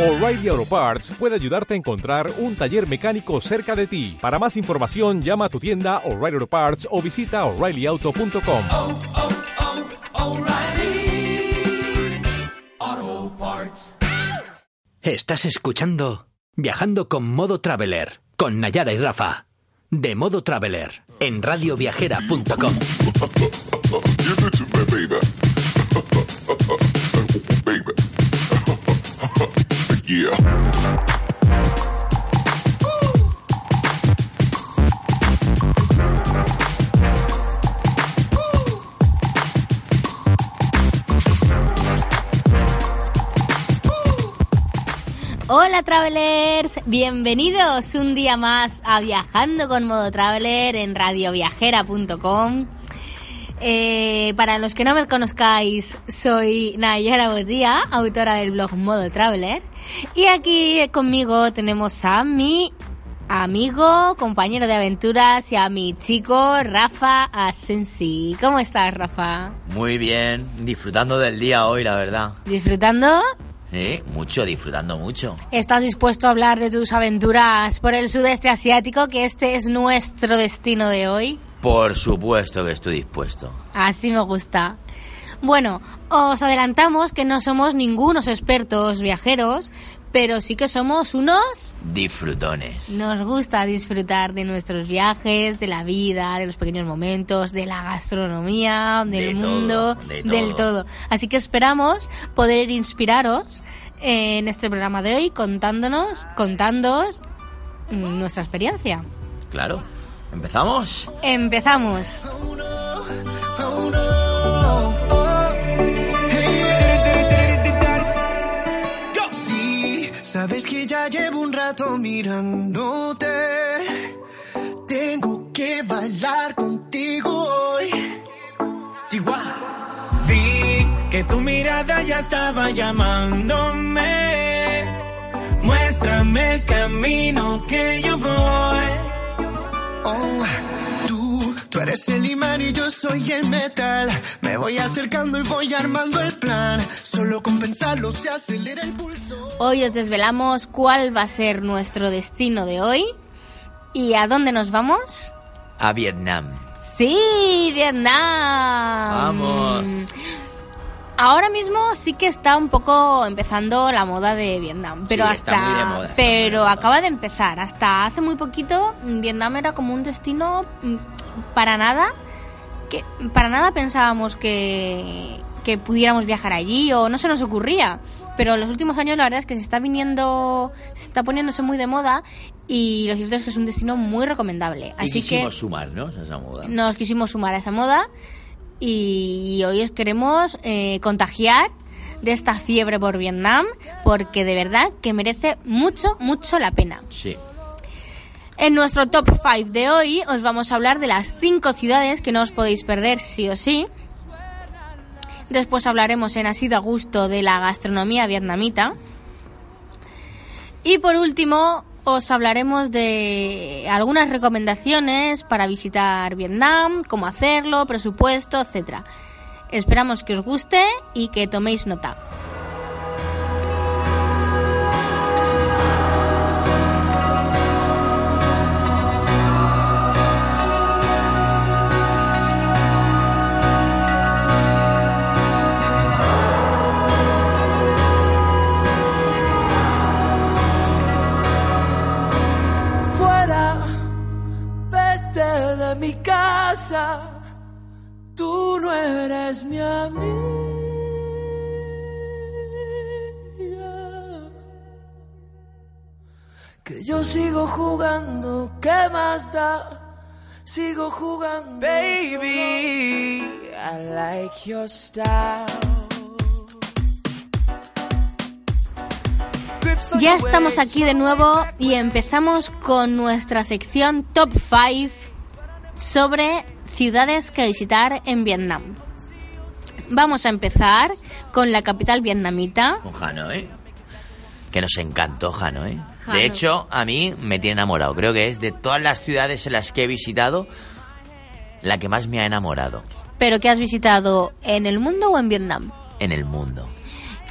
O'Reilly Auto Parts puede ayudarte a encontrar un taller mecánico cerca de ti. Para más información, llama a tu tienda O'Reilly Auto Parts o visita oreillyauto.com. oh, oh, Parts. Estás escuchando Viajando con Modo Traveler con Nayara y Rafa. De Modo Traveler en radioviajera.com. Hola Travelers, bienvenidos un día más a Viajando con Modo Traveler en radioviajera.com. Eh, para los que no me conozcáis, soy Nayara Bodía, autora del blog Modo Traveler. Y aquí conmigo tenemos a mi amigo, compañero de aventuras y a mi chico Rafa Asensi. ¿Cómo estás, Rafa? Muy bien, disfrutando del día hoy, la verdad. ¿Disfrutando? Sí, mucho, disfrutando mucho. ¿Estás dispuesto a hablar de tus aventuras por el sudeste asiático, que este es nuestro destino de hoy? Por supuesto que estoy dispuesto. Así me gusta. Bueno, os adelantamos que no somos ningunos expertos viajeros, pero sí que somos unos... Disfrutones. Nos gusta disfrutar de nuestros viajes, de la vida, de los pequeños momentos, de la gastronomía, del De todo, mundo, de del todo. todo. Así que esperamos poder inspiraros en este programa de hoy contándonos, contándoos mm, nuestra experiencia. Claro. ¿Empezamos? Empezamos. Sí, sabes que ya llevo un rato mirándote. Tengo que bailar contigo hoy. Chihuahua. Vi que tu mirada ya estaba llamándome. Muéstrame el camino que yo voy. Oh, tú, tú eres el imán y yo soy el metal. Me voy acercando y voy armando el plan. Solo con pensarlo se acelera el pulso. Hoy os desvelamos cuál va a ser nuestro destino de hoy y a dónde nos vamos. A Vietnam. Sí, Vietnam. Vamos. Ahora mismo sí que está un poco empezando la moda de Vietnam, pero Sí, hasta está muy de moda, está muy de pero acaba de empezar. Hasta hace muy poquito Vietnam era como un destino mm, para nada que para nada pensábamos que que pudiéramos viajar allí o no se nos ocurría. Pero en los últimos años la verdad es que se está viniendo, se está poniéndose muy de moda y lo cierto es que es un destino muy recomendable. y Así que quisimos sumarnos a esa moda. nos quisimos sumar a esa moda y hoy os queremos eh, contagiar de esta fiebre por Vietnam porque de verdad que merece mucho, mucho la pena. Sí. En nuestro top 5 de hoy os vamos a hablar de las 5 ciudades que no os podéis perder sí o sí. Después hablaremos en Así de Gusto de la gastronomía vietnamita. Y por último, os hablaremos de algunas recomendaciones para visitar Vietnam, cómo hacerlo, presupuesto, etcétera. Esperamos que os guste y que toméis nota. Tú no eres mi amiga. Que yo sigo jugando, ¿qué más da? Sigo jugando. Baby, I like your style. Ya estamos aquí de nuevo y empezamos con nuestra sección Top 5 sobre ciudades que visitar en Vietnam. Vamos a empezar con la capital vietnamita. Con Hanoi. Que nos encantó Hanoi. Hanoi. De hecho, a mí me tiene enamorado. Creo que es de todas las ciudades en las que he visitado la que más me ha enamorado ¿Pero que has visitado en el mundo o en Vietnam? en el mundo.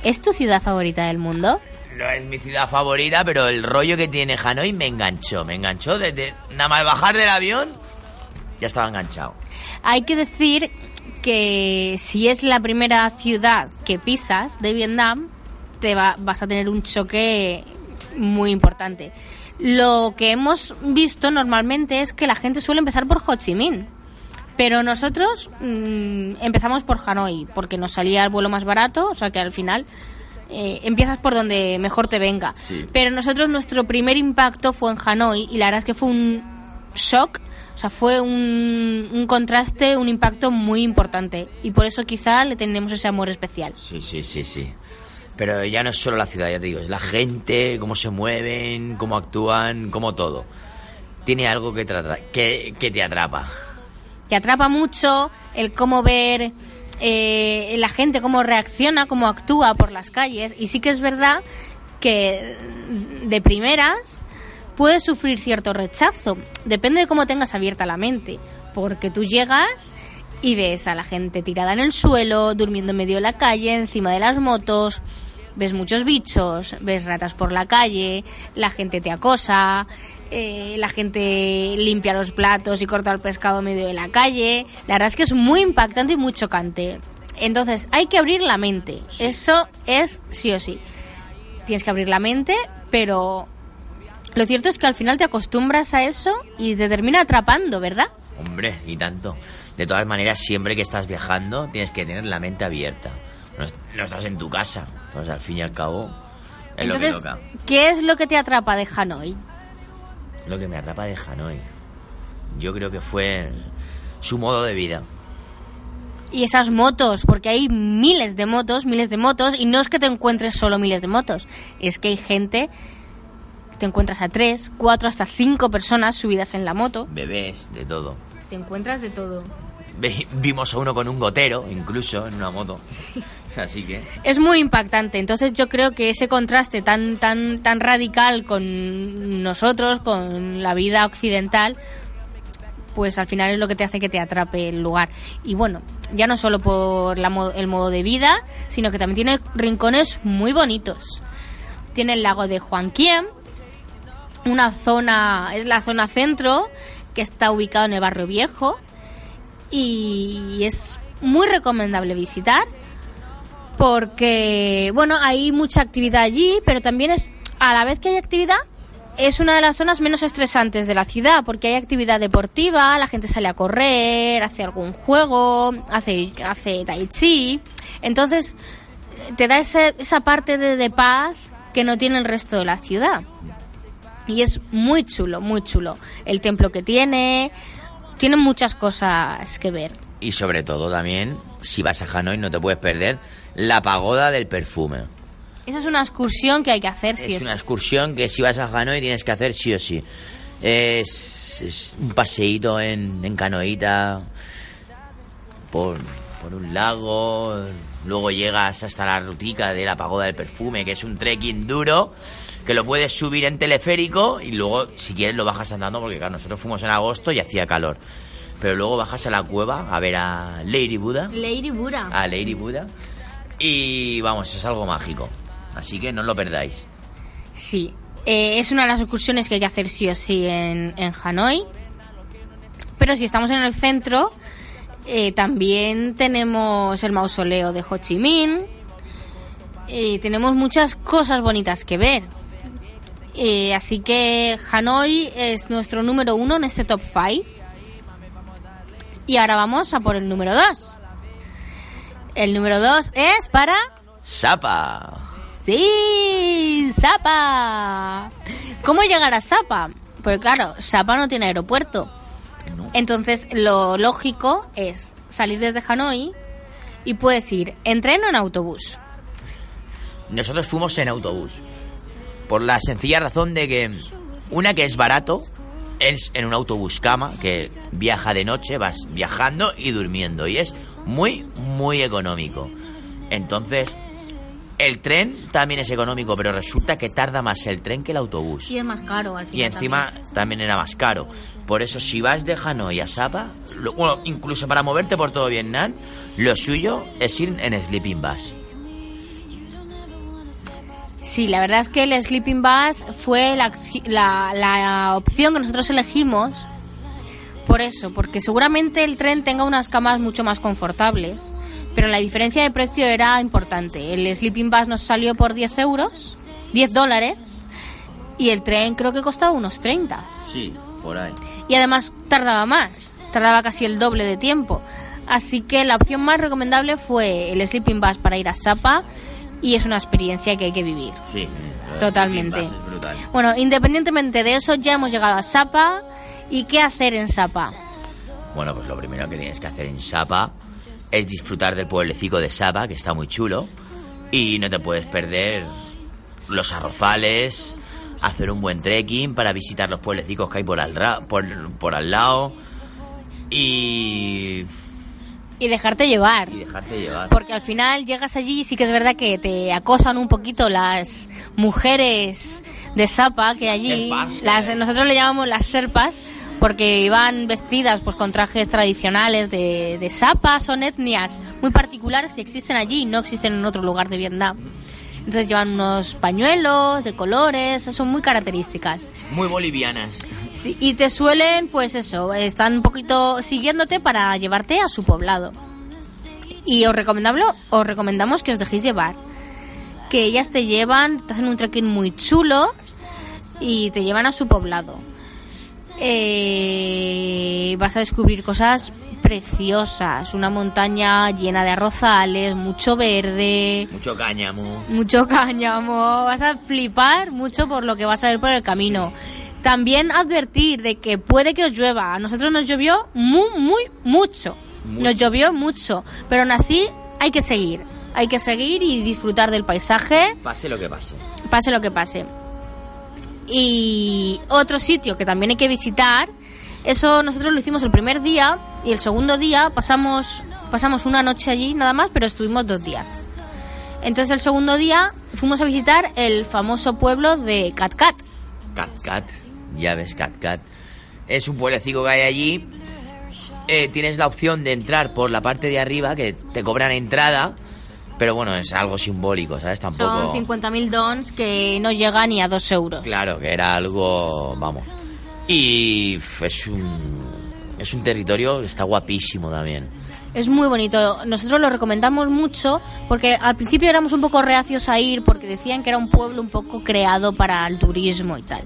¿Es tu ciudad favorita del mundo? no es mi ciudad favorita, pero el rollo que tiene Hanoi me enganchó. Me enganchó desde nada más bajar del avión, ya estaba enganchado. Hay que decir que si es la primera ciudad que pisas de Vietnam, te va- vas a tener un choque muy importante. Lo que hemos visto normalmente es que la gente suele empezar por Ho Chi Minh. Pero nosotros mm, empezamos por Hanoi, porque nos salía el vuelo más barato, o sea que al final eh, empiezas por donde mejor te venga. Sí. Pero nosotros nuestro primer impacto fue en Hanoi y la verdad es que fue un shock, o sea, fue un, un contraste, un impacto muy importante. Y por eso quizá le tenemos ese amor especial. Sí, sí, sí, sí. Pero ya no es solo la ciudad, ya te digo, es la gente, cómo se mueven, cómo actúan, cómo todo. Tiene algo que te, atra- que, que te atrapa. te atrapa mucho el cómo ver eh, la gente, cómo reacciona, cómo actúa por las calles. Y sí que es verdad que de primeras puedes sufrir cierto rechazo. Depende de cómo tengas abierta la mente. Porque tú llegas y ves a la gente tirada en el suelo, durmiendo en medio de la calle, encima de las motos. Ves muchos bichos, ves ratas por la calle, la gente te acosa, eh, la gente limpia los platos y corta el pescado en medio de la calle. La verdad es que es muy impactante y muy chocante. Entonces, hay que abrir la mente. Eso es sí o sí. Tienes que abrir la mente, pero lo cierto es que al final te acostumbras a eso y te termina atrapando, ¿verdad? Hombre, y tanto. De todas maneras, siempre que estás viajando, tienes que tener la mente abierta. No, es- no estás en tu casa. Entonces, al fin y al cabo, es Entonces, lo que toca. ¿qué es lo que te atrapa de Hanoi? Lo que me atrapa de Hanoi. Yo creo que fue su modo de vida. Y esas motos, porque hay miles de motos, miles de motos, y no es que te encuentres solo miles de motos, es que hay gente, te encuentras a tres, cuatro, hasta cinco personas subidas en la moto, Bebés, de todo. te encuentras de todo. Ve- Vimos a uno con un gotero, incluso, en una moto. Así que... Es muy impactante, entonces yo creo que ese contraste tan, tan, tan radical con nosotros, con la vida occidental, pues al final es lo que te hace que te atrape el lugar. Y bueno, ya no solo por la mo- el modo de vida, sino que también tiene rincones muy bonitos. Tiene el lago de Juanquien, una zona, es la zona centro, que está ubicado en el barrio viejo, y es muy recomendable visitar porque bueno hay mucha actividad allí pero también es a la vez que hay actividad es una de las zonas menos estresantes de la ciudad porque hay actividad deportiva la gente sale a correr hace algún juego hace hace tai chi. Entonces te da ese- esa parte de, de paz que no tiene el resto de la ciudad y es muy chulo muy chulo el templo que tiene tiene muchas cosas que ver Y sobre todo también, si vas a Hanoi no te puedes perder la pagoda del perfume. Esa es una excursión que hay que hacer, sí o es sí. una excursión que si vas a Hanoi tienes que hacer sí o sí. Es, es un paseíto en, en canoita por, por un lago. Luego llegas hasta la rutica de la pagoda del perfume, que es un trekking duro, que lo puedes subir en teleférico y luego, si quieres, lo bajas andando, porque claro, nosotros fuimos en agosto y hacía calor. Pero luego bajas a la cueva a ver a Lady Buddha. Lady Buddha. A Lady Buddha. Y vamos, es algo mágico. Así que no os lo perdáis. Sí. Eh, es una de las excursiones que hay que hacer sí o sí en, en Hanoi. Pero si estamos en el centro, eh, también tenemos el mausoleo de Ho Chi Minh. Y tenemos muchas cosas bonitas que ver. Eh, así que Hanoi es nuestro número uno en este top 5. Y ahora vamos a por el número 2. El número 2 es para ¡Sapa! Sí, Sapa. ¿Cómo llegar a Sapa? Porque claro, Sapa no tiene aeropuerto. Entonces, lo lógico es salir desde Hanoi y puedes ir en tren o en autobús. Nosotros fuimos en autobús. Por la sencilla razón de que, una que es barato, es en un autobús cama, que viaja de noche, vas viajando y durmiendo. Y es muy, muy económico. Entonces, el tren también es económico, pero resulta que tarda más el tren que el autobús. Y es más caro al final. Y encima también era más caro. Por eso, si vas de Hanoi a Sapa, lo- bueno, incluso para moverte por todo Vietnam, lo suyo es ir en Sleeping Bus. Sí, la verdad es que el Sleeping Bus fue la, la opción que nosotros elegimos por eso, porque seguramente el tren tenga unas camas mucho más confortables, pero la diferencia de precio era importante. El Sleeping Bus nos salió por 10 euros, 10 dólares, y el tren creo que costaba unos 30. Sí, por ahí. Y además tardaba más, tardaba casi el doble de tiempo. Así que la opción más recomendable fue el Sleeping Bus para ir a Sapa y es una experiencia que hay que vivir. Sí. Totalmente. Bueno, independientemente de eso, ya hemos llegado a Sapa. ¿Y qué hacer en Sapa? Bueno, pues lo primero que tienes que hacer en Sapa es disfrutar del pueblecito de Sapa, que está muy chulo. Y no te puedes perder los arrozales, hacer un buen trekking para visitar los pueblecicos que hay por al, ra- por, por al lado. Y, Y dejarte llevar. y dejarte llevar. Porque al final llegas allí y sí que es verdad que te acosan un poquito las mujeres de Sapa que allí, Serpas. las, nosotros le llamamos las serpas, porque iban vestidas pues con trajes tradicionales de, de Sapa, son etnias muy particulares que existen allí y no existen en otro lugar de Vietnam. Entonces llevan unos pañuelos de colores, son muy características. Muy bolivianas. Sí, y te suelen, pues eso, están un poquito siguiéndote para llevarte a su poblado. Y os recomendamos, os recomendamos que os dejéis llevar. Que ellas te llevan, te hacen un trekking muy chulo y te llevan a su poblado. Eh, vas a descubrir cosas preciosas, una montaña llena de arrozales, mucho verde, Mucho cáñamo. mucho cáñamo, vas a flipar mucho por lo que vas a ver por el camino. También advertir de que puede que os llueva. A nosotros nos llovió muy, muy, mucho. Nos llovió mucho. Pero aún así hay que seguir. Hay que seguir y disfrutar del paisaje, Pase lo que pase. pase lo que pase. Y otro sitio que también hay que visitar, eso nosotros lo hicimos el primer día y el segundo día pasamos, pasamos una noche allí nada más, pero estuvimos dos días. Entonces el segundo día fuimos a visitar el famoso pueblo de Catcat. Cat Cat, ya ves, Cat Cat. Es un pueblecito que hay allí. Eh, tienes la opción de entrar por la parte de arriba, que te cobran entrada. Pero bueno, es algo simbólico, ¿sabes? Tampoco. Son 50.000 dons que no llegan ni a 2 euros. Claro, que era algo. Vamos. Y es un. Es un territorio que está guapísimo también. Es muy bonito. Nosotros lo recomendamos mucho porque al principio éramos un poco reacios a ir porque decían que era un pueblo un poco creado para el turismo y tal.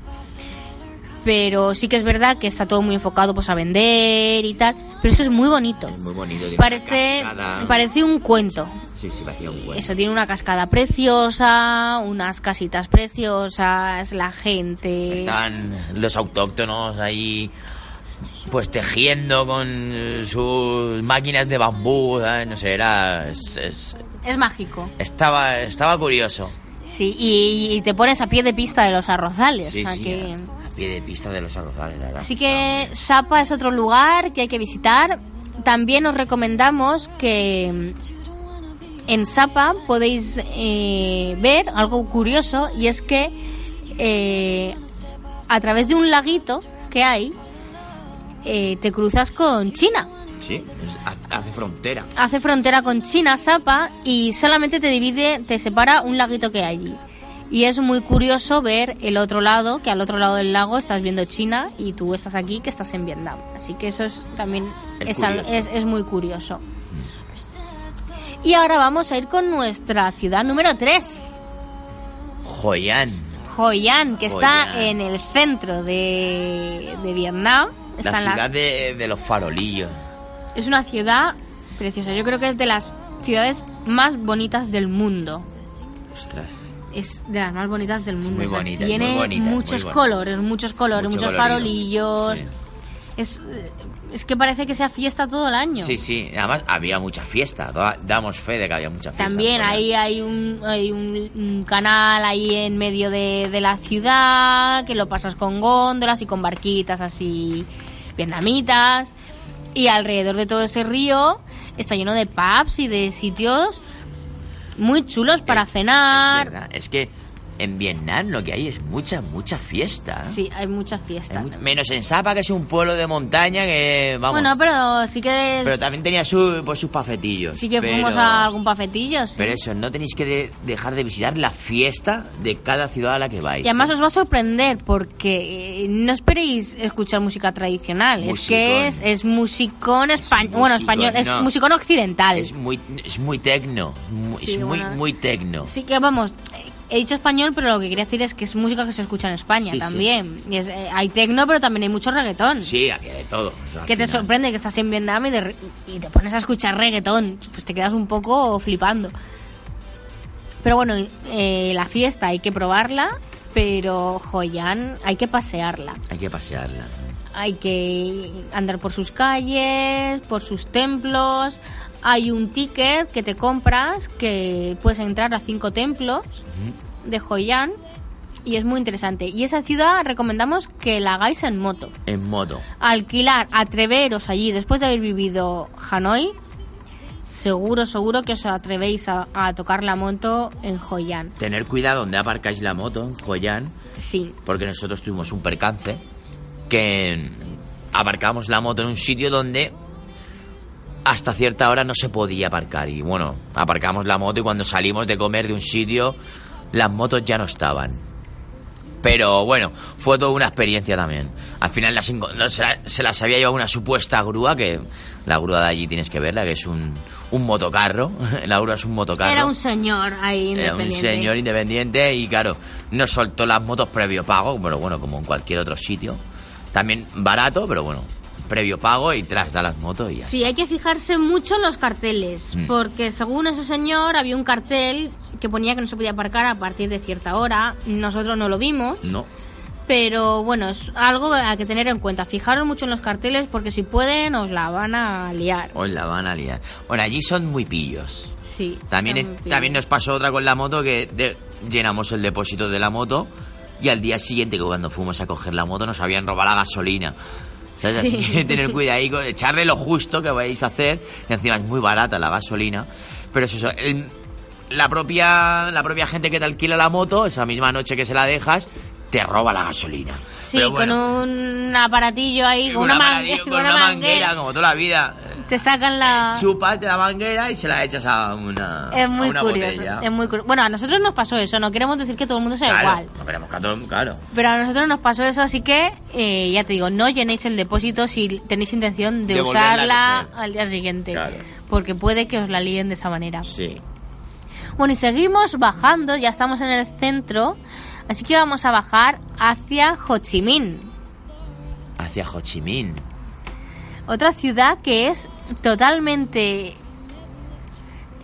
Pero sí que es verdad que está todo muy enfocado pues a vender y tal. Pero es que es muy bonito. Es muy bonito. tiene Parece, una parece un cuento. Sí, sí, parecía un buen. Eso tiene una cascada preciosa, unas casitas preciosas, la gente. Estaban los autóctonos ahí, pues tejiendo con sus máquinas de bambú, ¿sabes? no sé, era. es- es- Es mágico. estaba, estaba curioso. Sí, y, y te pones a pie de pista de los arrozales. Sí, o sea sí, que- pie de pista de los arrozales, la verdad. Así que Sapa es otro lugar que hay que visitar. También os recomendamos que mm, en Sapa podéis eh, ver algo curioso y es que eh, a través de un laguito que hay eh, te cruzas con China. Sí, hace frontera. Hace frontera con China, Sapa, y solamente te divide, te separa un laguito que hay allí. Y es muy curioso ver el otro lado, que al otro lado del lago estás viendo China y tú estás aquí, que estás en Vietnam. Así que eso es también Es es, es- muy curioso. Y ahora vamos a ir con nuestra ciudad número 3, Hoi An, Hoi An, que está Hoi An. en el centro de, de Vietnam. Está la en la- ciudad de, de los farolillos. Es una ciudad preciosa. Yo creo que es de las ciudades más bonitas del mundo. Ostras. Es de las más bonitas del mundo. muy o sea, bonita, es tiene muy bonita, es muy muchos colores, muchos colores, Mucho muchos colorido. farolillos. Sí. Es, es que parece que sea fiesta todo el año. Sí, sí, además había mucha fiesta, da- damos fe de que había mucha fiesta. También ahí hay un, hay un, un canal ahí en medio de, de la ciudad que lo pasas con góndolas y con barquitas así vietnamitas. Y alrededor de todo ese río está lleno de pubs y de sitios muy chulos para Es cenar. verdad, Es que en Vietnam lo que hay es mucha, mucha fiesta. ¿eh? Sí, hay mucha- Menos en Sapa, que es un pueblo de montaña que, vamos... Bueno, pero sí que pero también tenía su, pues, sus pafetillos. sí que pero- fuimos a algún pafetillo, sí. Pero eso, no tenéis que de- dejar de visitar la fiesta de cada ciudad a la que vais. Y además ¿eh? os va a sorprender porque eh, no esperéis escuchar música tradicional, es que es, Musicón. es musicón español, bueno, español, es musicón occidental. Es muy, es muy tecno. Sí, es muy, bueno. muy tecno. Sí que vamos, he dicho español, pero lo que quería decir es que es música que se escucha en España Sí, sí. también. Y es, eh, hay tecno, pero también hay mucho reggaetón. Sí, aquí hay de todo. o sea, Que te final. sorprende que estás en Vietnam y, de y te pones a escuchar reggaetón. Pues te quedas un poco flipando. Pero bueno, eh, la fiesta hay que probarla, pero Joyan hay que pasearla. Hay que pasearla. Hay que andar por sus calles, por sus templos. Hay un ticket que te compras que puedes entrar a cinco templos de Joyan y es muy interesante. Y esa ciudad recomendamos que la hagáis en moto. En moto. Alquilar, atreveros allí después de haber vivido Hanoi. Seguro, seguro que os atrevéis a, a tocar la moto en Joyan. Tener cuidado donde aparcáis la moto, en Joyan, Sí, porque nosotros tuvimos un percance que aparcamos la moto en un sitio donde hasta cierta hora no se podía aparcar. Y bueno, aparcamos la moto y cuando salimos de comer de un sitio, las motos ya no estaban. Pero bueno, fue toda una experiencia también. Al final las se, la- se las había llevado una supuesta grúa, que la grúa de allí tienes que verla, que es un, un motocarro. La grúa es un motocarro. era un señor ahí Era un independiente. señor independiente y claro, no soltó las motos previo pago, pero bueno, como en cualquier otro sitio. También barato, pero bueno, previo pago y tras da las motos y ya. Sí, hay que fijarse mucho en los carteles, Mm. porque según ese señor había un cartel que ponía que no se podía aparcar a partir de cierta hora. Nosotros no lo vimos, No, pero bueno, es algo a que tener en cuenta. Fijaros mucho en los carteles porque si pueden os la van a liar. os la van a liar. Bueno, allí son muy pillos. Sí. También, es- muy también nos pillos. pasó otra con la moto que de- llenamos el depósito de la moto y al día siguiente que cuando fuimos a coger la moto nos habían robado la gasolina. Así Sí. que tener cuidado ahí, echarle lo justo que vais a hacer, que encima es muy barata la gasolina. Pero es eso, el- la, propia, la propia gente que te alquila la moto, esa misma noche que se la dejas, te roba la gasolina. Sí, Pero bueno, con un aparatillo ahí, con, una, maravilla, mangue- con una manguera, como toda la vida. Te sacan la... Chupas de la manguera y se la echas a una, Es a muy una curioso. botella. Es muy cur- Bueno, a nosotros nos pasó eso. No queremos decir que todo el mundo sea Claro, igual. no queremos que a todo- claro. Pero a nosotros nos pasó eso, así que eh, ya te digo, no llenéis el depósito si tenéis intención de, De usarla al día siguiente. Claro. Porque puede que os la líen de esa manera. Sí. Bueno, y seguimos bajando, ya estamos en el centro, así que vamos a bajar hacia Ho Chi Minh, Hacia Ho Chi Minh. otra ciudad que es totalmente...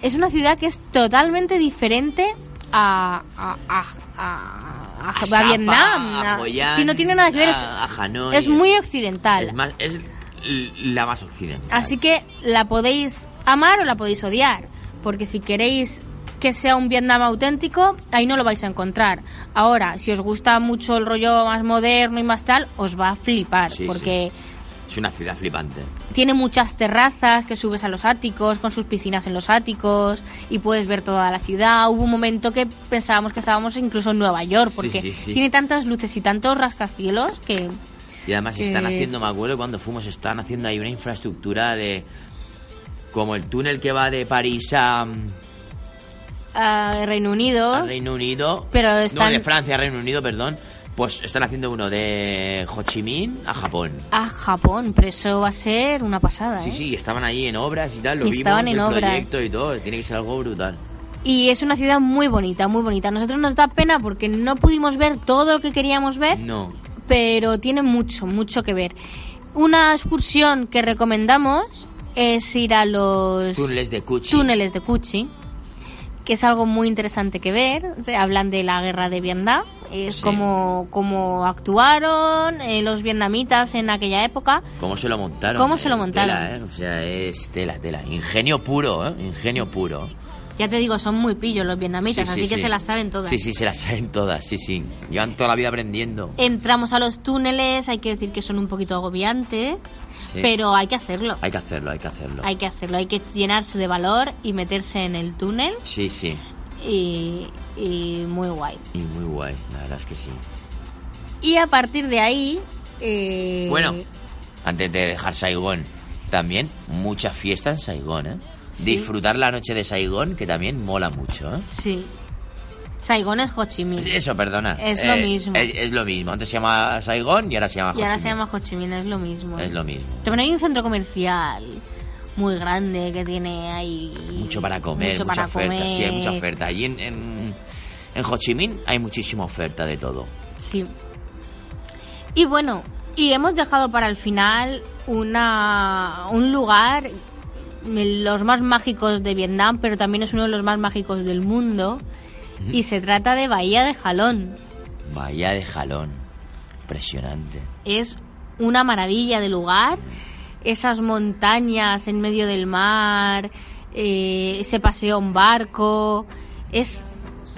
Es una ciudad que es totalmente diferente a, a, a, a- a- Vietnam. Si no tiene nada que ver, es, Hanoi, es muy occidental. Es, más, es la más occidental. Así que la podéis amar o la podéis odiar. Porque si queréis que sea un Vietnam auténtico, ahí no lo vais a encontrar. Ahora, si os gusta mucho el rollo más moderno y más tal, os va a flipar. Sí, porque Es una ciudad flipante. tiene muchas terrazas que subes a los áticos, con sus piscinas en los áticos, y puedes ver toda la ciudad. Hubo un momento que pensábamos que estábamos incluso en Nueva York, porque sí, tiene tantas luces y tantos rascacielos que... Y además están haciendo, me acuerdo cuando fuimos, están haciendo ahí una infraestructura de... Como el túnel que va de París a, ah, Reino Unido... a Reino Unido. Pero están- No, de Francia a Reino Unido, perdón. Pues están haciendo uno de Ho Chi Minh a Japón. a Japón, pero eso va a ser una pasada. Sí, ¿eh? sí, estaban ahí en obras y tal, lo Y estaban vimos, en el obras. proyecto y todo, tiene que ser algo brutal. Y es una ciudad muy bonita, muy bonita. A nosotros nos da pena porque no pudimos ver todo lo que queríamos ver, No, pero tiene mucho, mucho que ver. Una excursión que recomendamos es ir a los túneles de Cuchi. túneles de Cuchi, que es algo muy interesante que ver. Hablan de la guerra de Vietnam, es Sí. como, como actuaron eh, los vietnamitas en aquella época. ¿Cómo se lo montaron? ¿Cómo se lo Eh, montaron? tela, ¿eh? O sea, es tela, tela. Ingenio puro, ¿eh? Ingenio puro. Ya te digo, son muy pillos los vietnamitas, Sí, sí, así que sí. se las saben todas. Sí, sí, se las saben todas, sí, sí. Llevan toda la vida aprendiendo. Entramos a los túneles, hay que decir que son un poquito agobiantes, pero hay que hacerlo. Hay que hacerlo, hay que hacerlo. Hay que hacerlo, hay que llenarse de valor y meterse en el túnel. Sí, sí. y, y muy guay. Y muy guay, la verdad es que sí. Y a partir de ahí... eh, Bueno, antes de dejar Saigón, también mucha fiesta en Saigón, ¿eh? Disfrutar la noche de Saigón, que también mola mucho, ¿eh? Sí. Saigón es Ho Chi Minh. Eso, perdona. Es lo mismo. Es, es lo mismo. Antes se llama Saigón y ahora se llama Y ahora Ho Chi se Minh. llama Ho Chi Minh, es lo mismo. Es lo mismo. También hay un centro comercial muy grande que tiene ahí... Mucho para comer, mucho mucha para oferta. Sí, hay mucha oferta. Allí en, en, en Ho Chi Minh hay muchísima oferta de todo. Sí. Y bueno, y hemos dejado para el final una un lugar los más mágicos de Vietnam, pero también es uno de los más mágicos del mundo. Y se trata de Bahía de Jalón. Bahía de Jalón. Impresionante. Es una maravilla de lugar. Esas montañas en medio del mar, eh, ese paseo en barco. Es,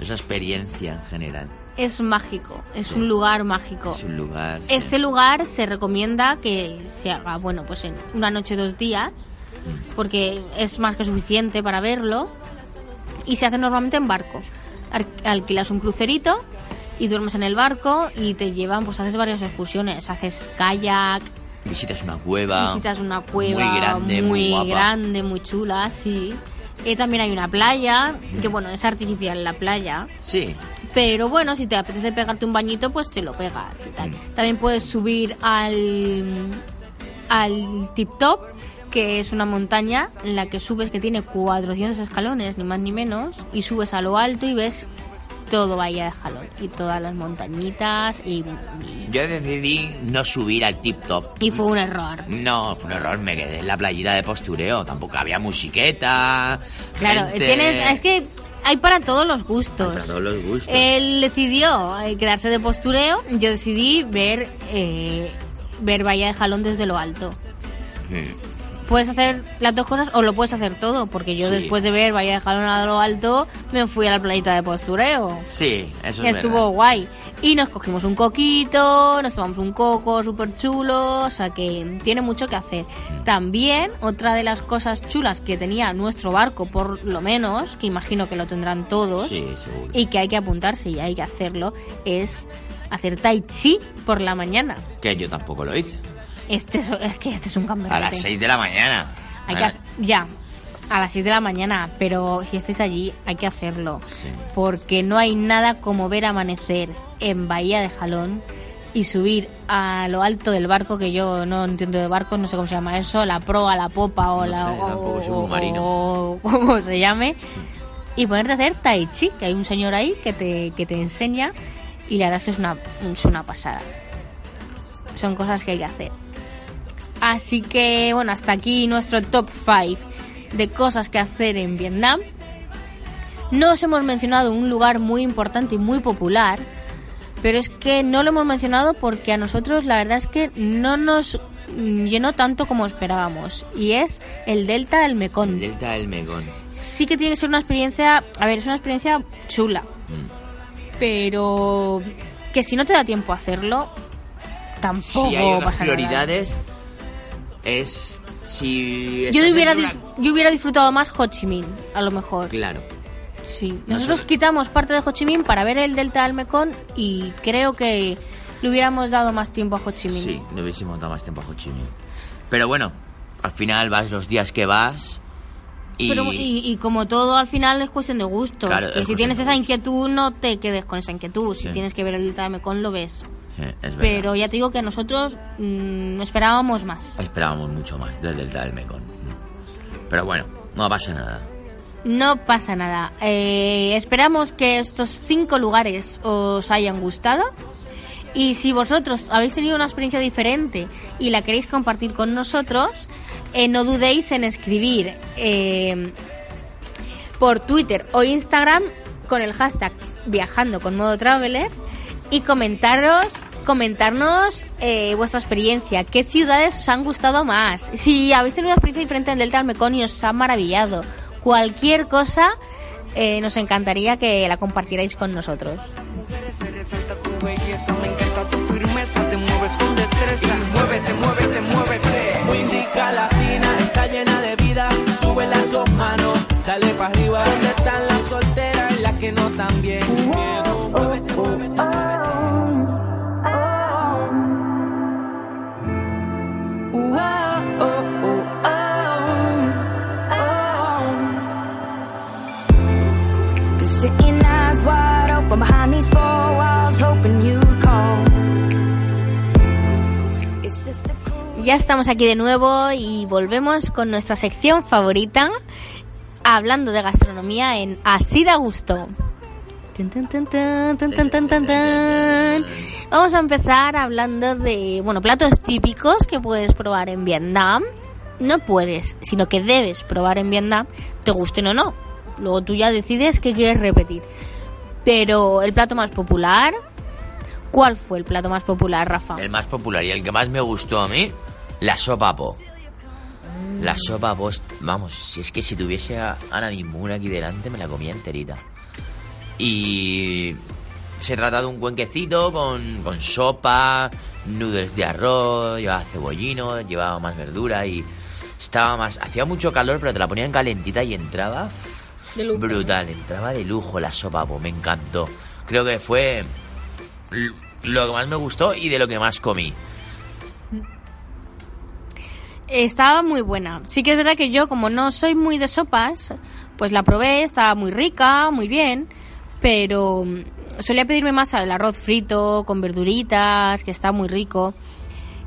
Esa experiencia en general. es mágico, es Sí. un lugar mágico. Es un lugar. sí. Ese lugar se recomienda que se haga, bueno, pues en una noche, dos días, porque es más que suficiente para verlo. Y se hace normalmente en barco. Ar- Alquilas un crucerito y duermes en el barco y te llevan, pues haces varias excursiones. Haces kayak, Visitas una cueva. visitas una cueva Muy grande, muy, muy grande, muy chula, sí. Eh, también hay una playa, que bueno, es artificial la playa. Sí. Pero bueno, si te apetece pegarte un bañito, pues te lo pegas y tal. Mm. También puedes subir al, al Tip Top, que es una montaña en la que subes que tiene 400 escalones, ni más ni menos, y subes a lo alto y ves todo Bahía de Jalón y todas las montañitas y, y, Yo decidí no subir al tip top. y fue un error. No, fue un error, me quedé en la playita de postureo. Tampoco había musiqueta. Claro, gente. tienes, es que hay para todos los gustos. Para todos los gustos. Él decidió eh, quedarse de postureo, yo decidí ver eh, ver Bahía de Jalón desde lo alto. Mm. Puedes hacer las dos cosas o lo puedes hacer todo, porque yo Sí. después de ver Bahía de Jalón a lo alto me fui a la playita de postureo. Sí, eso Y es estuvo verdad. guay. Y nos cogimos un coquito, nos tomamos un coco súper chulo, o sea que tiene mucho que hacer. Mm. También, otra de las cosas chulas que tenía nuestro barco, por lo menos, que imagino que lo tendrán todos, Sí, y que hay que apuntarse y hay que hacerlo, es hacer tai chi por la mañana. Que yo tampoco lo hice. Este es, es que este es un cambio. A las 6 de la mañana. Hay que, ya, a las 6 de la mañana, pero si estáis allí hay que hacerlo. Sí. Porque no hay nada como ver amanecer en Bahía de Jalón y subir a lo alto del barco, que yo no entiendo de barcos, no sé cómo se llama eso, la proa, la popa o No la... sé, o- marino. o como se llame. Y ponerte a hacer tai chi, que hay un señor ahí que te, que te enseña y la verdad es que es una, es una pasada. Son cosas que hay que hacer. Así que, bueno, hasta aquí nuestro top 5 de cosas que hacer en Vietnam. No os hemos mencionado un lugar muy importante y muy popular, pero es que no lo hemos mencionado porque a nosotros la verdad es que no nos mm, llenó tanto como esperábamos. Y es el Delta del Mekong. El Delta del Megón. Sí que tiene que ser una experiencia, a ver, es una experiencia chula, pero que si no te da tiempo a hacerlo, tampoco Si hay unas pasa nada. Es si... Yo hubiera, una- yo hubiera disfrutado más Ho Chi Minh, a lo mejor. Claro. Sí. No Nosotros quitamos parte de Ho Chi Minh para ver el Delta del Mekong y creo que le hubiéramos dado más tiempo a Ho Chi Minh. Sí, no hubiésemos dado más tiempo a Ho Chi Minh. Pero bueno, al final vas los días que vas y... Pero, y, y como todo al final es cuestión de gustos. Claro, es si tienes esa inquietud, no te quedes con esa inquietud. Si Sí. tienes que ver el Delta del Mekong, lo ves. Sí, es verdad. Pero ya te digo que nosotros mm, esperábamos más. Esperábamos mucho más del Delta del Mekong. Pero bueno, no pasa nada. No pasa nada. Eh, esperamos que estos cinco lugares os hayan gustado. Y si vosotros habéis tenido una experiencia diferente y la queréis compartir con nosotros, eh, no dudéis en escribir eh, por Twitter o Instagram con el hashtag viajando con modo traveler y comentaros comentarnos eh, vuestra experiencia, qué ciudades os han gustado más, si habéis tenido una experiencia diferente en Delta del Mekong y os ha maravillado, cualquier cosa eh, nos encantaría que la compartierais con nosotros. Y dale para arriba. ¿Dónde están las solteras? Las que no también Ya estamos aquí de nuevo y volvemos con nuestra sección favorita, hablando de gastronomía en Así da gusto. Vamos a empezar hablando de, bueno, platos típicos que puedes probar en Vietnam. No puedes, sino que debes probar en Vietnam, te gusten o no. Luego tú ya decides qué quieres repetir. Pero el plato más popular, ¿cuál fue el plato más popular, Rafa? El más popular y el que más me gustó a mí, la sopa po. La sopa po, vamos, si es que si tuviese a- una aquí delante me la comía enterita. Y se trata de un cuenquecito con, con sopa, noodles de arroz, llevaba cebollino, llevaba más verdura y estaba más... Hacía mucho calor, pero te la ponían calentita y entraba De lujo. brutal, entraba de lujo la sopa po, me encantó. Creo que fue lo que más me gustó y de lo que más comí. Estaba muy buena. Sí que es verdad que yo, como no soy muy de sopas, pues la probé, estaba muy rica, muy bien, pero mm, solía pedirme más el arroz frito con verduritas, que está muy rico,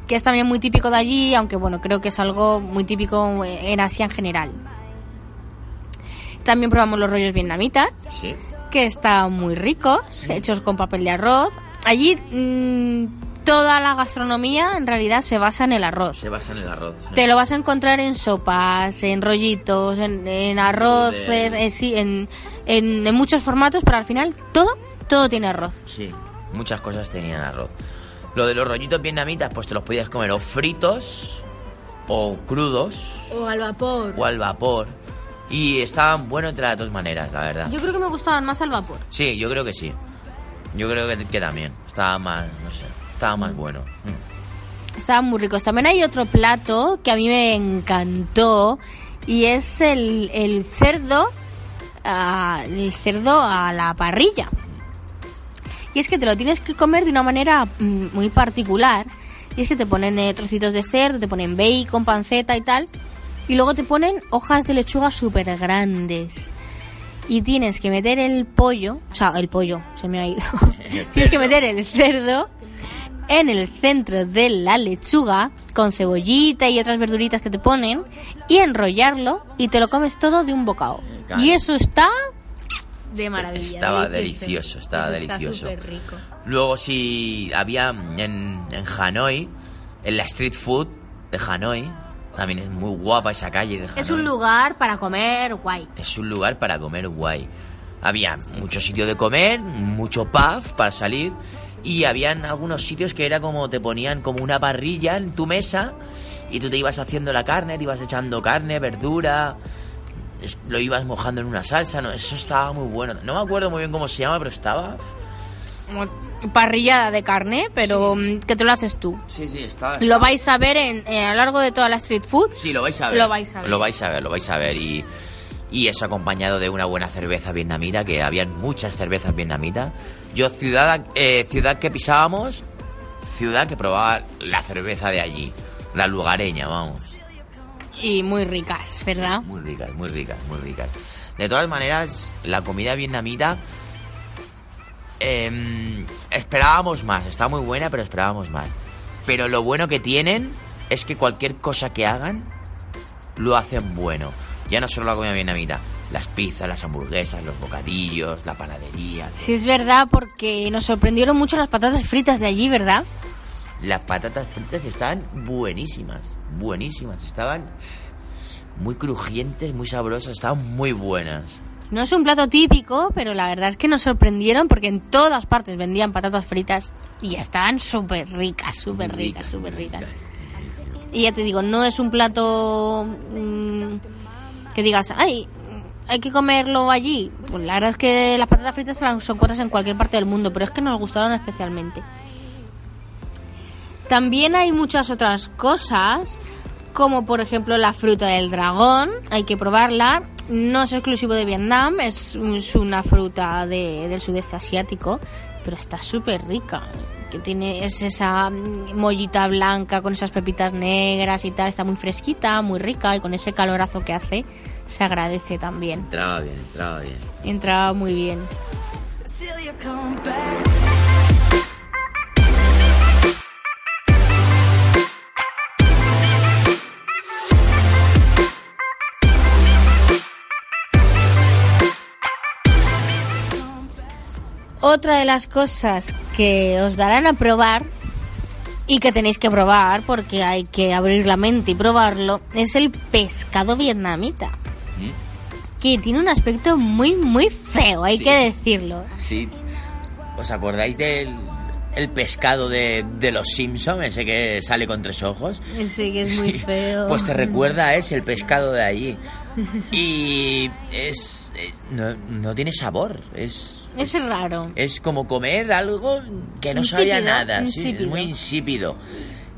que es también muy típico de allí, aunque bueno, creo que es algo muy típico en Asia en general. También probamos los rollos vietnamitas, Sí. que están muy ricos, hechos con papel de arroz. Allí mm, toda la gastronomía en realidad se basa en el arroz. Se basa en el arroz. sí. Te lo vas a encontrar en sopas, en rollitos, en, en arroces, Noodles. en, sí, en, en- en muchos formatos, pero al final todo, todo tiene arroz. Sí, muchas cosas tenían arroz. Lo de los rollitos vietnamitas, pues te los podías comer o fritos o crudos O al vapor. o al vapor. Y estaban buenos de las dos maneras, la verdad. Yo creo que me gustaban más al vapor. Sí, yo creo que sí. Yo creo que, que también. Estaba más, no sé, estaba más bueno. Mm. Estaban muy ricos. También hay otro plato que a mí me encantó y es el, el cerdo, ah, el cerdo a la parrilla. Y es que te lo tienes que comer de una manera mm, muy particular. Y es que te ponen eh, trocitos de cerdo, te ponen bacon, panceta y tal. Y luego te ponen hojas de lechuga súper grandes. Y tienes que meter el pollo, o sea, el pollo, se me ha ido. tienes que meter el cerdo en el centro de la lechuga con cebollita y otras verduritas que te ponen y enrollarlo y te lo comes todo de un bocado. Claro. Y eso está de maravilla. Estaba delicioso, estaba eso está delicioso. superrico. Luego si había en, en Hanoi, en la street food de Hanoi, también es muy guapa esa calle de Hanoi. Es un lugar para comer guay. Es un lugar para comer guay. Había mucho sitio de comer, mucho pub para salir y habían algunos sitios que era como te ponían como una parrilla en tu mesa y tú te ibas haciendo la carne, te ibas echando carne, verdura, lo ibas mojando en una salsa, no, eso estaba muy bueno. No me acuerdo muy bien cómo se llama, pero estaba Como Parrilla de carne, pero mm, que te lo haces tú. Sí, sí, estaba Lo vais a ver en, a lo largo de toda la street food. Sí, lo vais a ver. Lo vais a ver. Lo vais a ver, lo vais a ver. Y, y eso acompañado de una buena cerveza vietnamita, que habían muchas cervezas vietnamitas. Yo, ciudad, eh, ciudad que pisábamos, ciudad que probaba la cerveza de allí. La lugareña, vamos. Y muy ricas, ¿verdad? Muy ricas, muy ricas, muy ricas. De todas maneras, la comida vietnamita... em, esperábamos más, está muy buena, pero esperábamos más. Pero lo bueno que tienen es que cualquier cosa que hagan, lo hacen bueno. Ya no solo la comida vietnamita, las pizzas, las hamburguesas, los bocadillos, la panadería. Sí, es verdad, porque nos sorprendieron mucho las patatas fritas de allí, ¿verdad? Las patatas fritas estaban buenísimas, buenísimas. Estaban muy crujientes, muy sabrosas, estaban muy buenas. No es un plato típico, pero la verdad es que nos sorprendieron porque en todas partes vendían patatas fritas y estaban súper ricas, súper ricas, súper ricas. Y ya te digo, no es un plato mm, que digas, ay, hay que comerlo allí. Pues la verdad es que las patatas fritas las encuentras en cualquier parte del mundo, pero es que nos gustaron especialmente. También hay muchas otras cosas, como por ejemplo la fruta del dragón, hay que probarla. No es exclusivo de Vietnam, es, es una fruta de- del sudeste asiático, pero está súper rica. Que tiene es esa mollita blanca con esas pepitas negras y tal, está muy fresquita, muy rica y con ese calorazo que hace se agradece también. Entraba bien, entraba bien. Entra muy bien. Otra de las cosas que os darán a probar y que tenéis que probar porque hay que abrir la mente y probarlo es el pescado vietnamita. Que tiene un aspecto muy, muy feo, hay Sí. que decirlo. Sí. ¿Os acordáis del el pescado de, de los Simpsons, ese que sale con tres ojos? Sí, que es muy feo. Pues te recuerda a ese, el pescado de allí. Y es... eh, No, no tiene sabor, es... Es raro. Es como comer algo que no Insípido, sabía nada, sí, es muy insípido.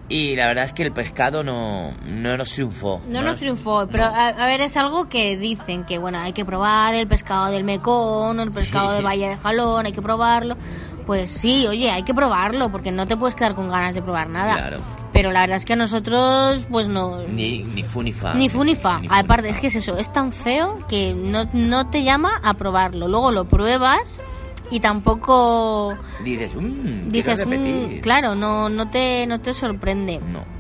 Y la verdad es que el pescado no, no nos triunfó. No nos triunfó, pero a, a ver, es algo que dicen que, bueno, hay que probar el pescado del Mekong, el pescado de Valle de Jalón, hay que probarlo. Pues sí, oye, hay que probarlo, porque no te puedes quedar con ganas de probar nada. Claro. Pero la verdad es que a nosotros, pues no... Ni, ni fu ni fa. Ni Aparte, es que es eso, es tan feo que no, no te llama a probarlo. Luego lo pruebas y tampoco Dices, mmm, dices, quiero repetir. "Mm", claro, no, no, te, no te sorprende. No.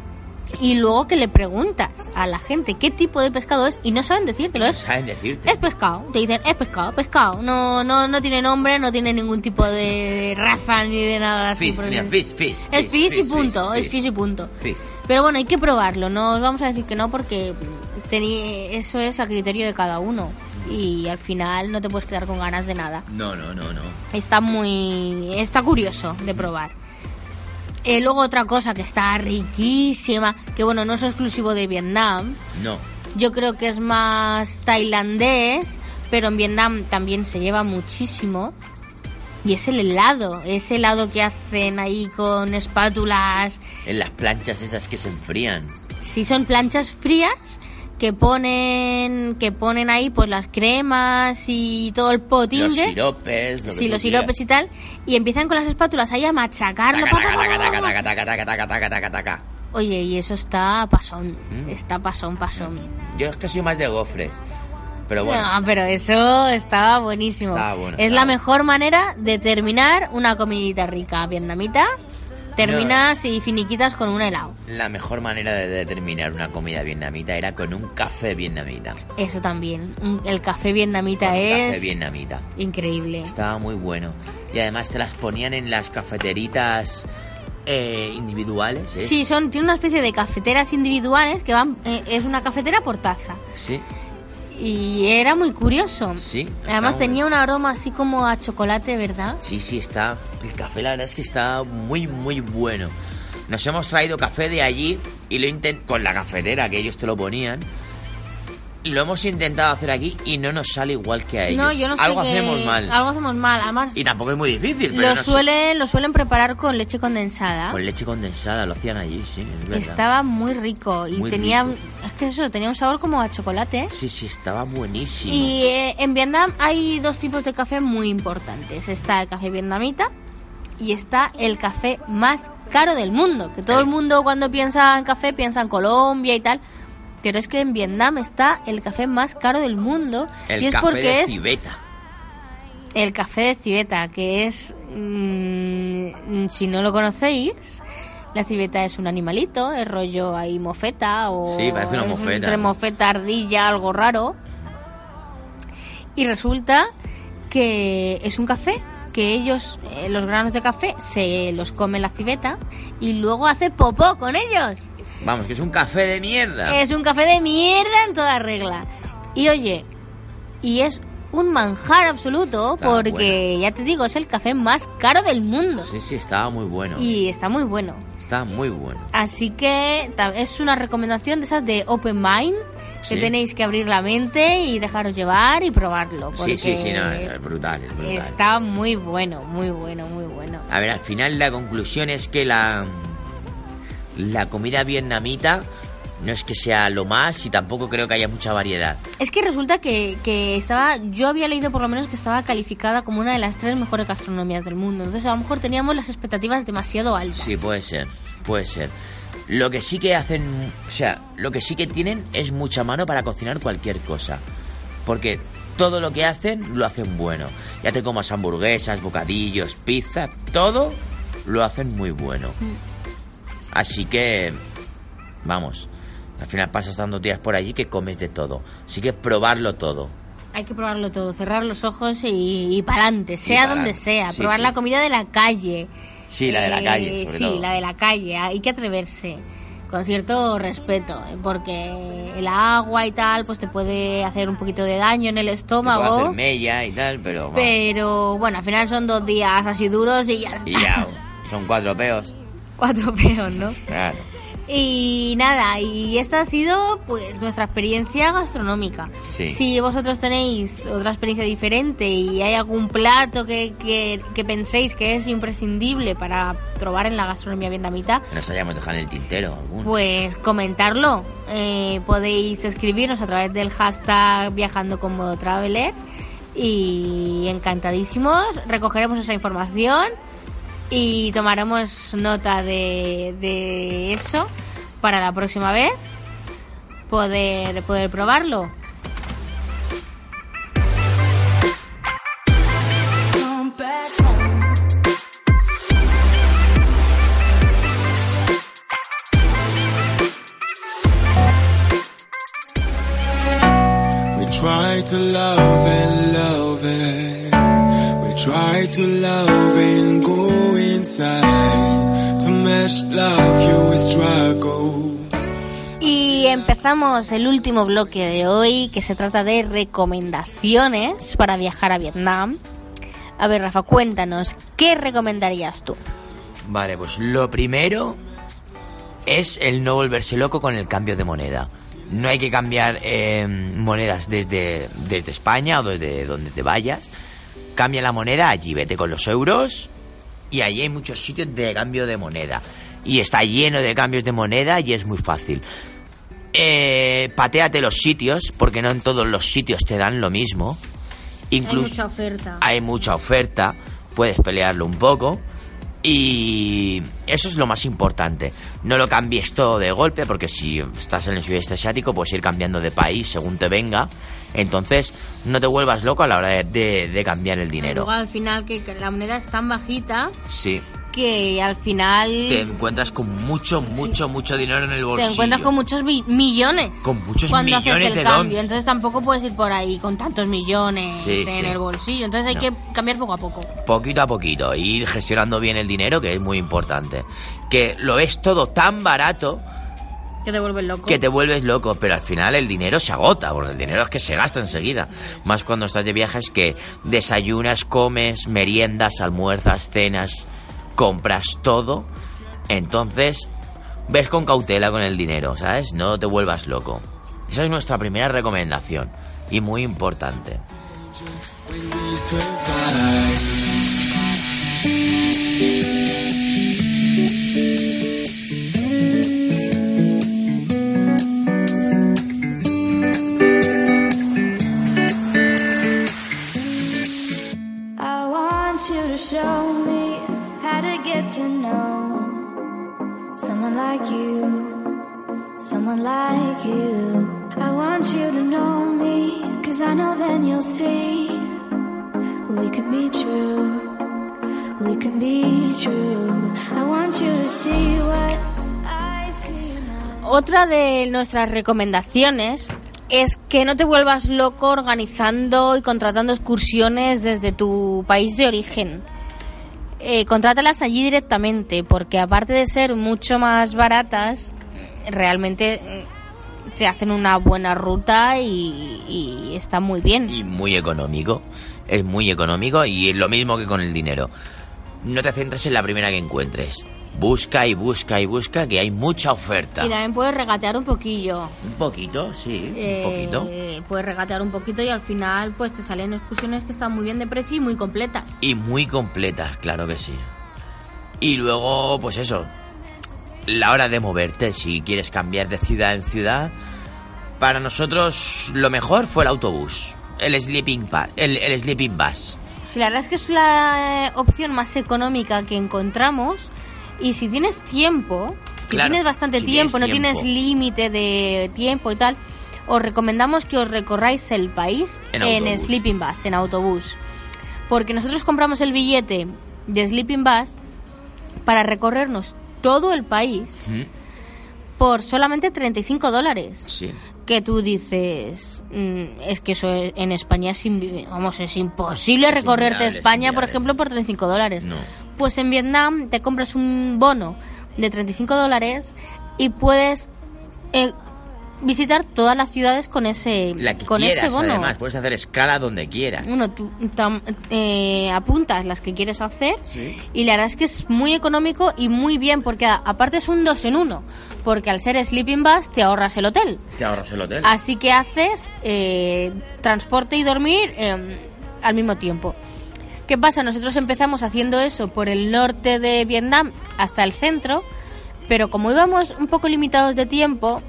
Y luego que le preguntas a la gente qué tipo de pescado es y no saben decírtelo. No Es, saben decirte. es pescado. Te dicen, es pescado, pescado. No, no, no tiene nombre, no tiene ningún tipo de raza ni de nada así. Fish, por mira, fish, fish. Es fish y fish, punto, fish, es fish y punto. fish. Pero bueno, hay que probarlo. No os vamos a decir que no porque eso es a criterio de cada uno. Y al final no te puedes quedar con ganas de nada. No, no, no, no. Está muy... Está curioso de probar. Eh, luego otra cosa que está riquísima, que bueno, no es exclusivo de Vietnam. No. Yo creo que es más tailandés, pero en Vietnam también se lleva muchísimo. Y es el helado, ese helado que hacen ahí con espátulas. En las planchas esas que se enfrían. Sí, son planchas frías que ponen que ponen ahí pues las cremas y todo el potingue. Los siropes. Lo Sí, los siropes y tal. Y empiezan con las espátulas ahí a machacarlo. Oye, y eso está pasón. Mm. Está pasón, pasón. Yo es que soy más de gofres. Pero bueno. No, pero eso estaba buenísimo. Estaba bueno, es estaba la bueno. mejor manera de terminar una comidita rica vietnamita. Terminas y finiquitas con un helado. La mejor manera de determinar una comida vietnamita era con un café vietnamita. Eso también. El café vietnamita Con es Café vietnamita. increíble. Estaba muy bueno. Y además te las ponían en las cafeteritas eh, individuales. ¿eh? Sí, son tiene una especie de cafeteras individuales que van eh, es una cafetera por taza Sí, y era muy curioso. sí. Además tenía un aroma así como a chocolate, ¿verdad? Sí, sí, está. El café, la verdad es que está muy, muy bueno. Nos hemos traído café de allí y lo intent con la cafetera que ellos te lo ponían. Y lo hemos intentado hacer aquí y no nos sale igual que a ellos. No, yo no sé Algo hacemos mal. Algo hacemos mal. Además Y tampoco es muy difícil, pero lo no sé. suelen lo suelen preparar con leche condensada. Con leche condensada lo hacían allí, sí, es. Estaba muy rico y Muy tenía rico. es que eso tenía un sabor como a chocolate. Sí, sí, estaba buenísimo. Y eh, en Vietnam hay dos tipos de café muy importantes. Está el café vietnamita y está el café más caro del mundo. Que todo el mundo cuando piensa en café piensa en Colombia y tal. Pero es que en Vietnam está el café más caro del mundo. El y es café porque de es civeta. el café de civeta, que es... mm, si no lo conocéis... La civeta es un animalito, es rollo ahí mofeta o... Sí, parece una mofeta, Entre ¿no? mofeta, ardilla, algo raro. Y resulta que es un café que ellos, eh, los granos de café, se los come la civeta y luego hace popó con ellos. Vamos, que es un café de mierda. Es un café de mierda en toda regla. Y oye, y es un manjar absoluto Está porque, ya te digo, es el café más caro del mundo. Sí, sí, estaba muy bueno. Y está muy bueno. Estaba muy bueno. Así que es una recomendación de esas de Open Mind, que Sí. tenéis que abrir la mente y dejaros llevar y probarlo. Sí, sí, sí, no, es brutal, es brutal. Está muy bueno, muy bueno, muy bueno. A ver, al final la conclusión es que la, la comida vietnamita No es que sea lo más y tampoco creo que haya mucha variedad. Es que resulta que, que estaba, yo había leído por lo menos que estaba calificada como una de las tres mejores gastronomías del mundo. Entonces a lo mejor teníamos las expectativas demasiado altas. Sí, puede ser, puede ser. Lo que sí que hacen, o sea, lo que sí que tienen es mucha mano para cocinar cualquier cosa. Porque todo lo que hacen lo hacen bueno. Ya te comas hamburguesas, bocadillos, pizza, todo lo hacen muy bueno. Así que, vamos, al final pasas tantos días por allí que comes de todo. Así que probarlo todo. Hay que probarlo todo, cerrar los ojos y, y para adelante, sea pa'lante. donde sea. Sí, probar sí. la comida de la calle. Sí, la de la Eh, calle, sobre sí, todo. la de la calle. Hay que atreverse con cierto respeto, ¿eh? porque el agua y tal, pues te puede hacer un poquito de daño en el Te puede estómago. hacer mella y tal, pero... Pero bueno, al final son dos días así duros y ya está. Y ya, son cuatro peos. Cuatro peos, ¿no? Claro. Y nada, y esta ha sido pues nuestra experiencia gastronómica. Sí. Si vosotros tenéis otra experiencia diferente y hay algún plato que, que, que penséis que es imprescindible para probar en la gastronomía vietnamita, nos hayamos dejado en el tintero alguno. pues comentarlo. Eh, podéis escribirnos a través del hashtag viajando con modo traveler y encantadísimos. Recogeremos esa información y tomaremos nota de, de eso para la próxima vez poder, poder probarlo. To love and love. We try to love and Y empezamos el último bloque de hoy que se trata de recomendaciones para viajar a Vietnam. A ver, Rafa, cuéntanos, ¿qué recomendarías tú? Vale, pues lo primero es el no volverse loco con el cambio de moneda. No hay que cambiar eh, monedas desde, desde España o desde donde te vayas. Cambia la moneda allí, vete con los euros y allí hay muchos sitios de cambio de moneda. Y está lleno de cambios de moneda y es muy fácil. Eh, pateate los sitios, porque no en todos los sitios te dan lo mismo. Incluso Hay mucha oferta. hay mucha oferta, puedes pelearlo un poco y eso es lo más importante. No lo cambies todo de golpe porque si estás en el sudeste asiático puedes ir cambiando de país según te venga. Entonces no te vuelvas loco a la hora de, de- de cambiar el dinero. Luego al final que, la moneda es tan bajita Sí, que al final te encuentras con mucho, mucho, mucho dinero en el te bolsillo. encuentras con muchos millones. Con muchos cuando millones haces el de cambio. dólares. Entonces tampoco puedes ir por ahí con tantos millones Sí, en sí. el bolsillo. Entonces hay No. que cambiar poco a poco. poquito a poquito, ir gestionando bien el dinero, que es muy importante. Que lo ves todo tan barato Que te vuelves loco. que te vuelves loco, pero al final el dinero se agota, porque el dinero es que se gasta enseguida. Más cuando estás de viajes que desayunas, comes, meriendas, almuerzas, cenas, compras todo. Entonces, ves con cautela con el dinero, ¿sabes? No te vuelvas loco. Esa es nuestra primera recomendación y muy importante. Otra de nuestras recomendaciones es que no te vuelvas loco organizando y contratando excursiones desde tu país de origen. Eh, contrátalas allí directamente, porque aparte de ser mucho más baratas, realmente mm, te hacen una buena ruta y, y está muy bien. y muy económico. Es muy económico y es lo mismo que con el dinero. No te centres en la primera que encuentres. Busca y busca y busca que hay mucha oferta. Y también puedes regatear un poquillo. Un poquito, sí, Eh, un poquito. Puedes regatear un poquito y al final pues te salen excursiones que están muy bien de precio y muy completas. Y muy completas, claro que sí. Y luego, pues eso. la hora de moverte, si quieres cambiar de ciudad en ciudad, para nosotros lo mejor fue el autobús, el sleeping, el, el sleeping bus. Sí, la verdad es que es la eh, opción más económica que encontramos. Y si tienes tiempo, si Claro, tienes bastante si tiempo, tienes no tienes límite de tiempo y tal, os recomendamos que os recorráis el país En. Sleeping Bus, en autobús. Porque nosotros compramos el billete de Sleeping Bus para recorrernos todo el país ¿Mm? por solamente 35 dólares Sí. que tú dices mm, es que eso es- en España es, vamos, es imposible Es recorrerte es España, por ejemplo, por 35 dólares. No. Pues en Vietnam te compras un bono de 35 dólares y puedes eh, visitar todas las ciudades con ese, La que con quieras, ese bono. además, puedes hacer escala donde quieras. Uno, tú tam- eh, apuntas las que quieres hacer Sí. y la verdad es que es muy económico y muy bien porque a- aparte es un dos en uno porque al ser sleeping bus te ahorras el hotel Te ahorras el hotel. Así que haces eh, transporte y dormir eh, al mismo tiempo. ¿Qué pasa? Nosotros empezamos haciendo eso por el norte de Vietnam hasta el centro, pero como íbamos un poco limitados de tiempo,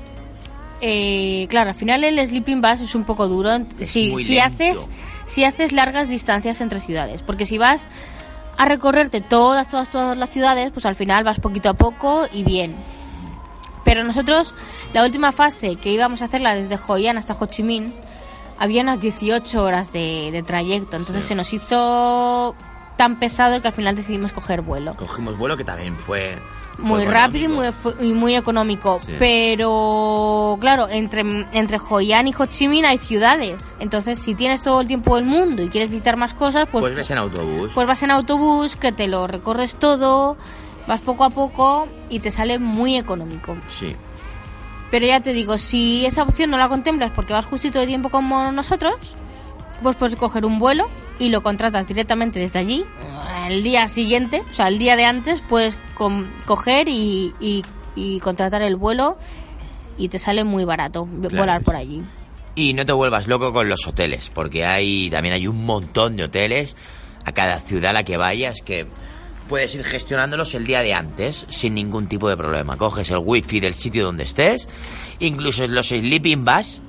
eh, claro, al final el sleeping bus es un poco duro Es si, haces si haces largas distancias entre ciudades, porque si vas a recorrerte todas, todas, todas las ciudades, pues al final vas poquito a poco y bien. Pero nosotros, la última fase que íbamos a hacerla desde Hoi An hasta Ho Chi Minh, había unas 18 horas de, de trayecto. Entonces Sí. se nos hizo tan pesado que al final decidimos coger vuelo. Cogimos vuelo que también fue... fue Muy rápido y muy, y muy económico. Sí. Pero, claro, entre, entre Hoi An y Ho Chi Minh hay ciudades. Entonces, si tienes todo el tiempo del mundo y quieres visitar más cosas, pues, Pues ves en autobús. pues vas en autobús, que te lo recorres todo, vas poco a poco y te sale muy económico. Sí. Pero ya te digo, si esa opción no la contemplas porque vas justito de tiempo como nosotros, pues puedes coger un vuelo y lo contratas directamente desde allí. El día siguiente, o sea, el día de antes, puedes coger y, y- y contratar el vuelo y te sale muy barato Claro volar por allí. Y no te vuelvas loco con los hoteles, porque hay también hay un montón de hoteles a cada ciudad a la que vayas que puedes ir gestionándolos el día de antes sin ningún tipo de problema. Coges el wifi del sitio donde estés, incluso los sleeping bus,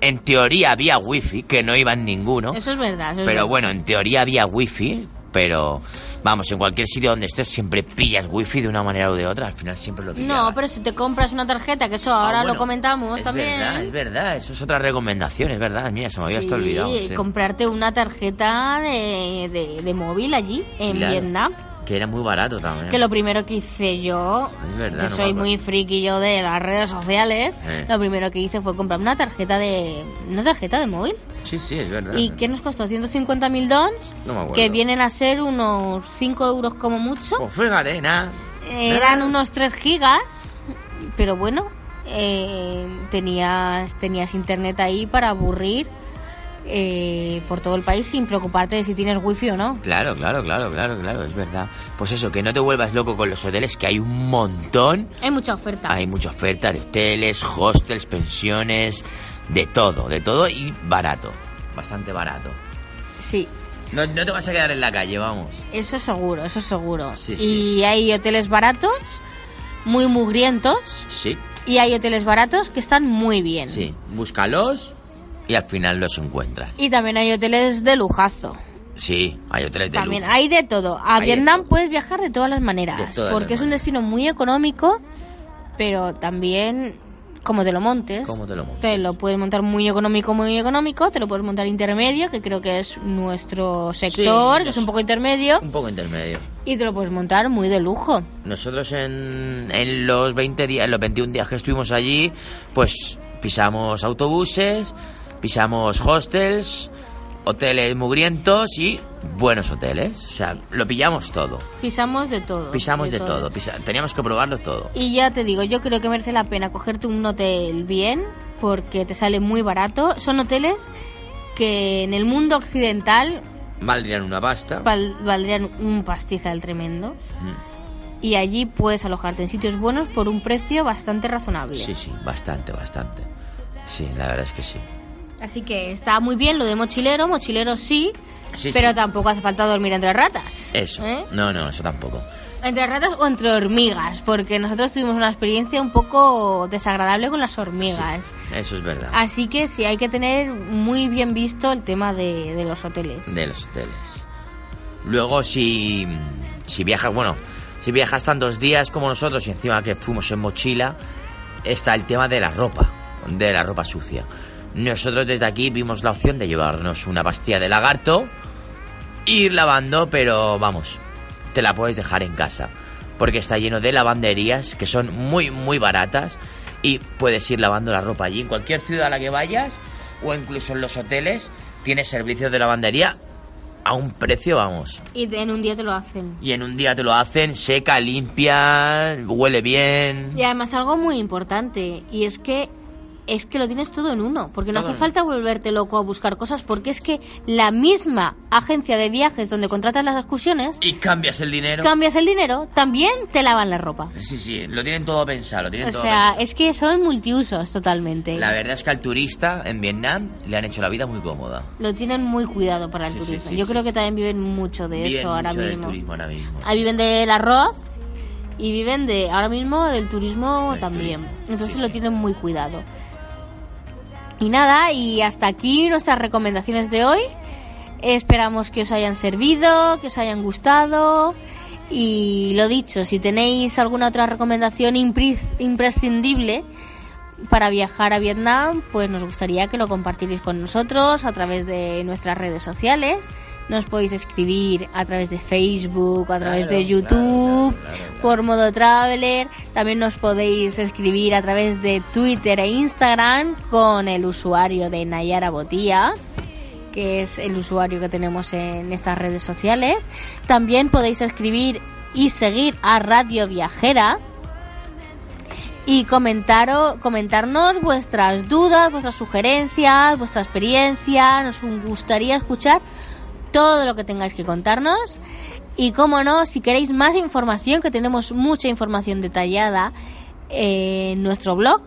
en teoría había wifi, que no iban ninguno, Eso es verdad. eso es pero verdad. bueno, en teoría había wifi, pero vamos, en cualquier sitio donde estés siempre pillas wifi de una manera u de otra, al final siempre lo No, pillabas. pero si te compras una tarjeta, que eso ahora Ah, bueno, lo comentamos es también. verdad, es verdad, eso es otra recomendación, es verdad, mira, se me había hasta Sí, olvidado. sí. comprarte una tarjeta de, de- de móvil allí, en Claro. Vietnam. Que era muy barato también. Que lo primero que hice yo, Es verdad, que no soy muy friki yo de las redes sociales, Eh. lo primero que hice fue comprar una tarjeta de una tarjeta de móvil. Sí, sí, es verdad. ¿Y qué nos costó? 150 mil dons, No que vienen a ser unos 5 euros como mucho. Pues fíjate, nada. Eran unos 3 gigas, pero bueno, eh, tenías, tenías internet ahí para aburrir eh, por todo el país sin preocuparte de si tienes wifi o no. Claro, claro, claro, claro, claro, es verdad. Pues eso, que no te vuelvas loco con los hoteles, que hay un montón. Hay mucha oferta. Hay mucha oferta de hoteles, hostels, pensiones, de todo, de todo y barato. Bastante barato. Sí, No, no te vas a quedar en la calle, vamos. Eso seguro, eso seguro. Sí, y hay hoteles baratos, muy mugrientos, Sí, y hay hoteles baratos que están muy bien. sí. Búscalos y al final los encuentras. Y también hay hoteles de lujazo. Sí, hay hoteles de También lujo. hay de todo. A Hay Vietnam puedes viajar de todas las maneras, todas porque las es un destino muy económico, pero también como te lo montes. ¿Cómo te lo montas? Te lo puedes montar muy económico, muy económico, te lo puedes montar intermedio, que creo que es nuestro sector, que es un poco intermedio, Un poco intermedio. y te lo puedes montar muy de lujo. Nosotros en, en los 20 días, en los 21 días que estuvimos allí, pues pisamos autobuses, pisamos hostels, hoteles mugrientos y buenos hoteles. O sea, lo pillamos todo. Pisamos de todo. Pisamos de, todo. pisa- teníamos que probarlo todo. Y ya te digo, yo creo que merece la pena cogerte un hotel bien, porque te sale muy barato. Son hoteles que en el mundo occidental Valdrían una pasta. val- valdrían un pastizal tremendo. Mm. Y allí puedes alojarte en sitios buenos por un precio bastante razonable. Sí, sí, bastante, bastante. Sí, la verdad es que sí. Así que está muy bien lo de mochilero, mochilero sí, Sí, pero sí. tampoco hace falta dormir entre ratas. Eso. ¿Eh? No, no, eso tampoco. Entre ratas o entre hormigas, porque nosotros tuvimos una experiencia un poco desagradable con las hormigas. Eso es verdad. Así que sí, hay que tener muy bien visto el tema de, de los hoteles. De los hoteles. Luego, si, si viajas, bueno, si viajas tantos días como nosotros y encima que fuimos en mochila, está el tema de la ropa, de la ropa sucia. Nosotros desde aquí vimos la opción de llevarnos una pastilla de lagarto, ir lavando, pero vamos, te la puedes dejar en casa. Porque está lleno de lavanderías que son muy, muy baratas y puedes ir lavando la ropa allí. En cualquier ciudad a la que vayas o incluso en los hoteles, tienes servicios de lavandería a un precio, vamos. Y en un día te lo hacen. Y en un día te lo hacen, seca, limpia, huele bien. Y además algo muy importante, y es que es que lo tienes todo en uno, porque no Todo hace falta volverte loco a buscar cosas, porque es que la misma agencia de viajes donde contratas las excursiones, Y cambias el dinero. cambias el dinero, también te lavan la ropa. Sí, sí, lo tienen todo pensado, lo tienen O todo sea, pensado. es que son multiusos totalmente. La verdad es que al turista en Vietnam le han hecho la vida muy cómoda. Lo tienen muy cuidado para el Sí, turismo. sí, Yo creo que también viven mucho de Viven eso ahora mucho del mismo. turismo ahora mismo. Ahí viven del arroz y viven de ahora mismo del turismo Del también. turismo, Entonces lo tienen muy cuidado. Y nada, y hasta aquí nuestras recomendaciones de hoy. Esperamos que os hayan servido, que os hayan gustado. Y lo dicho, si tenéis alguna otra recomendación imprescindible para viajar a Vietnam, pues nos gustaría que lo compartierais con nosotros a través de nuestras redes sociales. Nos podéis escribir a través de Facebook, a través Claro, de YouTube, claro, claro, claro. por modo Traveler. También nos podéis escribir a través de Twitter e Instagram con el usuario de Nayara Botía que es el usuario que tenemos en estas redes sociales. También podéis escribir y seguir a Radio Viajera y comentaros, comentarnos vuestras dudas, vuestras sugerencias, vuestra experiencia. Nos gustaría escuchar todo lo que tengáis que contarnos. Y como no, si queréis más información, que tenemos mucha información detallada en nuestro blog,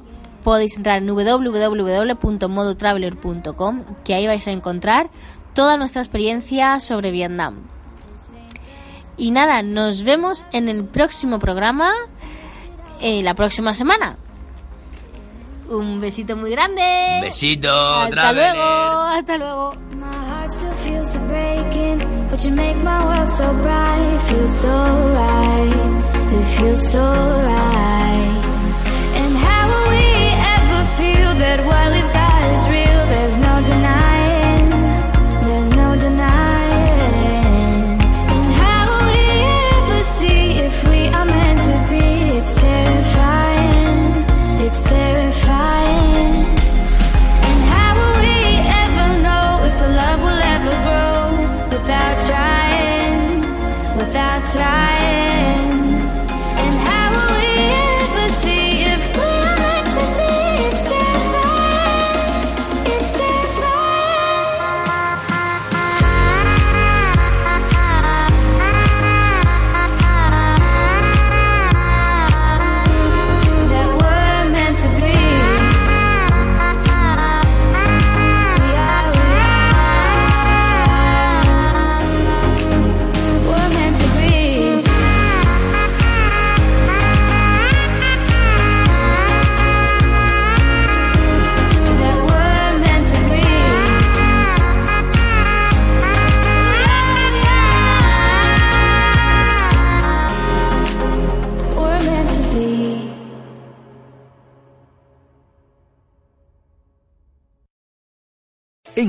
podéis entrar en www.modotraveler.com, que ahí vais a encontrar toda nuestra experiencia sobre Vietnam. Y nada, nos vemos en el próximo programa eh, la próxima semana. Un besito muy grande. Besito, Hasta luego, hasta luego. My heart still